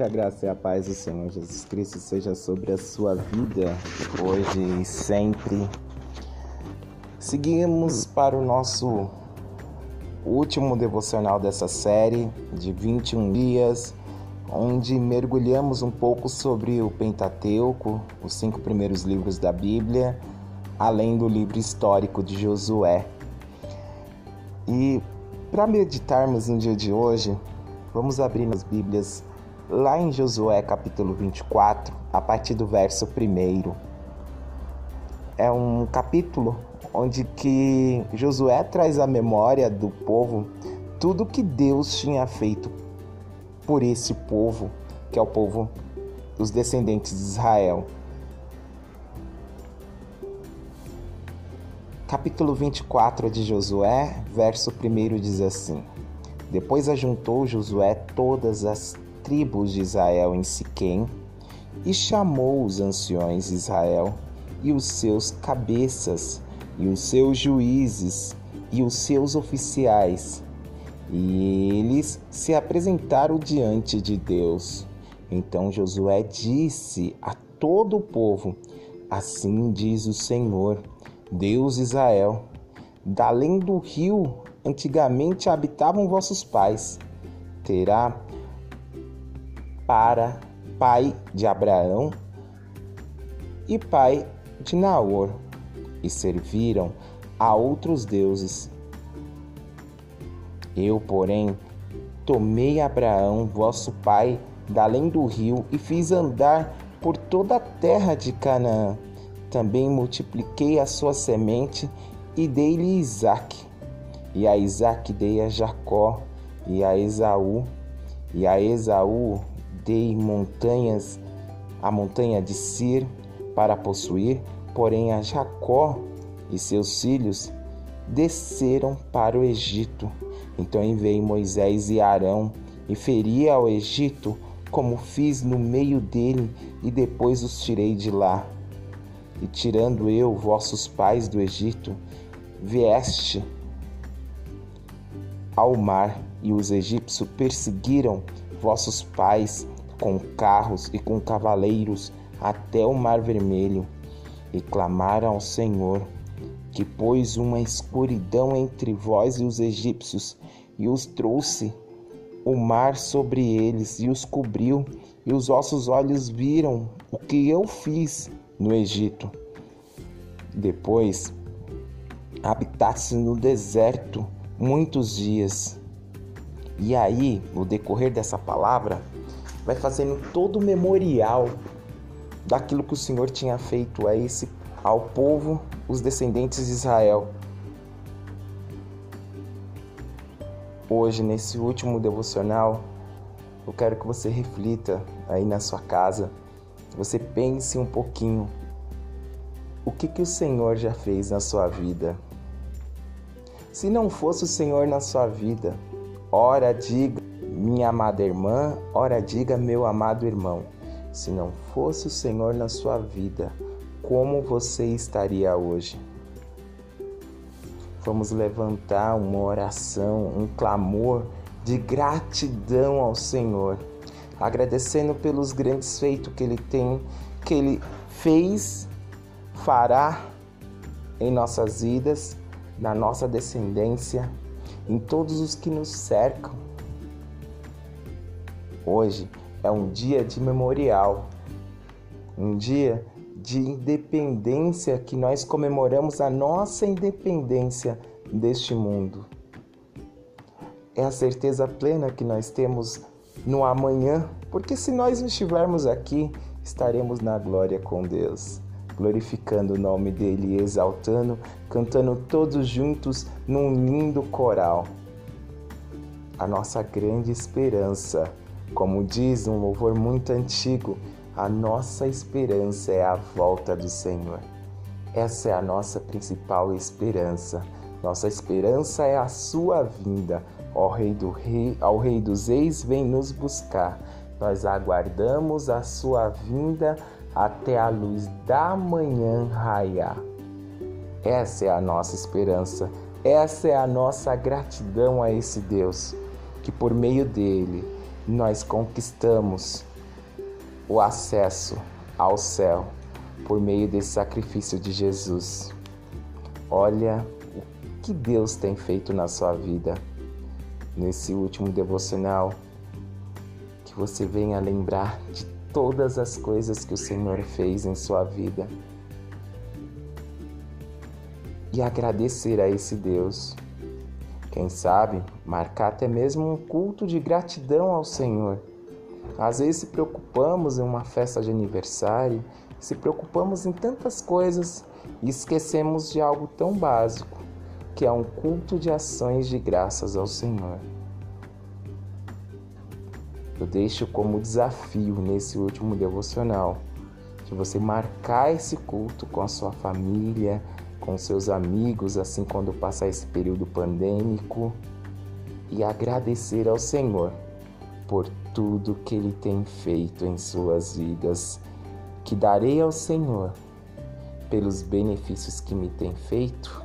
Que a graça e a paz do Senhor Jesus Cristo seja sobre a sua vida, hoje e sempre. Seguimos para o nosso último devocional dessa série de 21 dias, onde mergulhamos um pouco sobre o Pentateuco, os cinco primeiros livros da Bíblia, além do livro histórico de Josué. E para meditarmos no dia de hoje, vamos abrir as Bíblias lá em Josué capítulo 24, a partir do verso 1. É um capítulo onde que Josué traz à memória do povo tudo que Deus tinha feito por esse povo, que é o povo dos descendentes de Israel. Capítulo 24 de Josué, verso 1 diz assim: Depois ajuntou Josué todas as tribos de Israel em Siquém e chamou os anciões de Israel e os seus cabeças e os seus juízes e os seus oficiais. E eles se apresentaram diante de Deus. Então Josué disse a todo o povo: Assim diz o Senhor Deus Israel, da além do rio antigamente habitavam vossos pais, terá para pai de Abraão e pai de Naor, e serviram a outros deuses. Eu, porém, tomei Abraão, vosso pai, da além do rio, e fiz andar por toda a terra de Canaã também multipliquei a sua semente e dei-lhe Isaque. E a Isaque dei a Jacó e a Esaú. E a Esaú dei montanhas, a montanha de Sir para possuir, porém a Jacó e seus filhos desceram para o Egito. Então enviei Moisés e Arão e feri ao Egito, como fiz no meio dele, e depois os tirei de lá e tirando eu vossos pais do Egito, vieste ao mar, e os egípcios perseguiram vossos pais com carros e com cavaleiros até o mar vermelho, e clamaram ao Senhor, que pôs uma escuridão entre vós e os egípcios, e os trouxe o mar sobre eles, e os cobriu, e os vossos olhos viram o que eu fiz no Egito. Depois, habitasse no deserto muitos dias. E aí, no decorrer dessa palavra, vai fazendo todo o memorial daquilo que o Senhor tinha feito a esse ao povo, os descendentes de Israel. Hoje, nesse último devocional, eu quero que você reflita aí na sua casa você pense um pouquinho o que, que o Senhor já fez na sua vida. Se não fosse o Senhor na sua vida, ora diga, minha amada irmã, ora diga, meu amado irmão, se não fosse o Senhor na sua vida, como você estaria hoje? Vamos levantar uma oração, um clamor de gratidão ao Senhor agradecendo pelos grandes feitos que ele tem, que ele fez, fará em nossas vidas, na nossa descendência, em todos os que nos cercam. Hoje é um dia de memorial, um dia de independência que nós comemoramos a nossa independência deste mundo. É a certeza plena que nós temos no amanhã, porque se nós estivermos aqui, estaremos na glória com Deus, glorificando o nome dele e exaltando, cantando todos juntos num lindo coral. A nossa grande esperança, como diz um louvor muito antigo, a nossa esperança é a volta do Senhor. Essa é a nossa principal esperança. Nossa esperança é a sua vinda, Ó Rei do Rei, ao Rei dos Reis, vem nos buscar. Nós aguardamos a sua vinda até a luz da manhã raiar. Essa é a nossa esperança, essa é a nossa gratidão a esse Deus, que por meio dele nós conquistamos o acesso ao céu por meio desse sacrifício de Jesus. Olha o que Deus tem feito na sua vida. Nesse último devocional, que você venha lembrar de todas as coisas que o Senhor fez em sua vida e agradecer a esse Deus. Quem sabe marcar até mesmo um culto de gratidão ao Senhor. Às vezes se preocupamos em uma festa de aniversário, se preocupamos em tantas coisas e esquecemos de algo tão básico, que é um culto de ações de graças ao Senhor. Eu deixo como desafio nesse último devocional de você marcar esse culto com a sua família, com seus amigos, assim quando passar esse período pandêmico, e agradecer ao Senhor por tudo que Ele tem feito em suas vidas. Que darei ao Senhor pelos benefícios que me tem feito